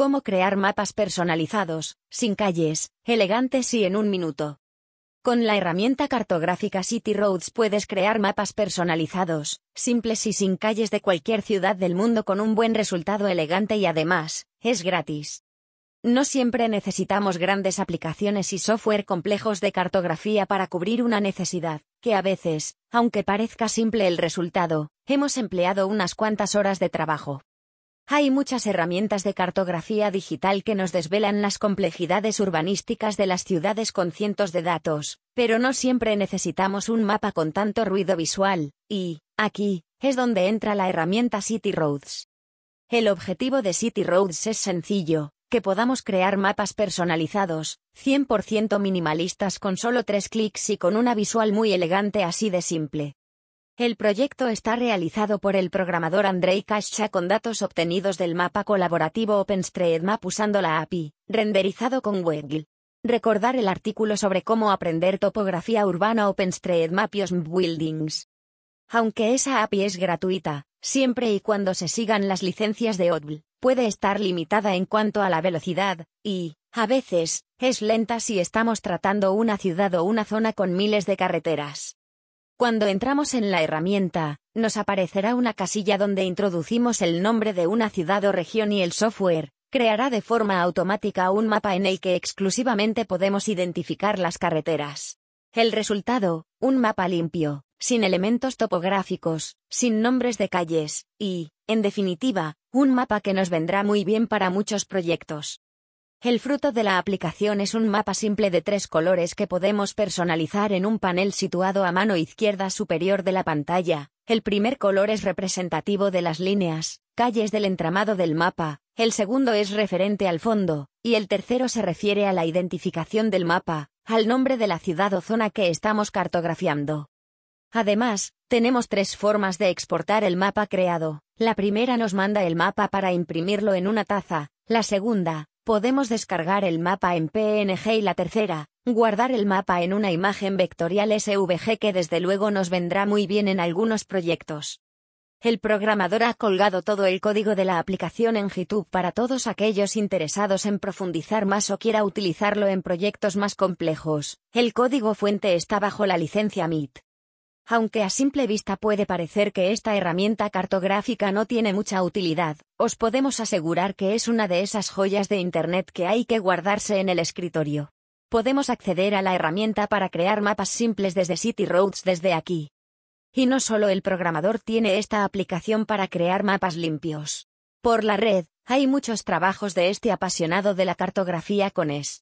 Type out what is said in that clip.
Cómo crear mapas personalizados, sin calles, elegantes y en un minuto. Con la herramienta cartográfica City Roads puedes crear mapas personalizados, simples y sin calles de cualquier ciudad del mundo con un buen resultado elegante y además, es gratis. No siempre necesitamos grandes aplicaciones y software complejos de cartografía para cubrir una necesidad, que a veces, aunque parezca simple el resultado, hemos empleado unas cuantas horas de trabajo. Hay muchas herramientas de cartografía digital que nos desvelan las complejidades urbanísticas de las ciudades con cientos de datos, pero no siempre necesitamos un mapa con tanto ruido visual, y, aquí, es donde entra la herramienta City Roads. El objetivo de City Roads es sencillo, que podamos crear mapas personalizados, 100% minimalistas con solo tres clics y con una visual muy elegante así de simple. El proyecto está realizado por el programador Andrei Kascha con datos obtenidos del mapa colaborativo OpenStreetMap usando la API, renderizado con Weggle. Recordar el artículo sobre cómo aprender topografía urbana OpenStreetMap y Buildings. Aunque esa API es gratuita, siempre y cuando se sigan las licencias de ODBL, puede estar limitada en cuanto a la velocidad, y, a veces, es lenta si estamos tratando una ciudad o una zona con miles de carreteras. Cuando entramos en la herramienta, nos aparecerá una casilla donde introducimos el nombre de una ciudad o región y el software, creará de forma automática un mapa en el que exclusivamente podemos identificar las carreteras. El resultado, un mapa limpio, sin elementos topográficos, sin nombres de calles, y, en definitiva, un mapa que nos vendrá muy bien para muchos proyectos. El fruto de la aplicación es un mapa simple de tres colores que podemos personalizar en un panel situado a mano izquierda superior de la pantalla. El primer color es representativo de las líneas, calles del entramado del mapa, el segundo es referente al fondo, y el tercero se refiere a la identificación del mapa, al nombre de la ciudad o zona que estamos cartografiando. Además, tenemos tres formas de exportar el mapa creado. La primera nos manda el mapa para imprimirlo en una taza, la segunda, Podemos descargar el mapa en PNG y la tercera, guardar el mapa en una imagen vectorial SVG que desde luego nos vendrá muy bien en algunos proyectos. El programador ha colgado todo el código de la aplicación en GitHub para todos aquellos interesados en profundizar más o quiera utilizarlo en proyectos más complejos. El código fuente está bajo la licencia MIT. Aunque a simple vista puede parecer que esta herramienta cartográfica no tiene mucha utilidad, os podemos asegurar que es una de esas joyas de Internet que hay que guardarse en el escritorio. Podemos acceder a la herramienta para crear mapas simples desde City Roads desde aquí. Y no solo el programador tiene esta aplicación para crear mapas limpios. Por la red, hay muchos trabajos de este apasionado de la cartografía con ES.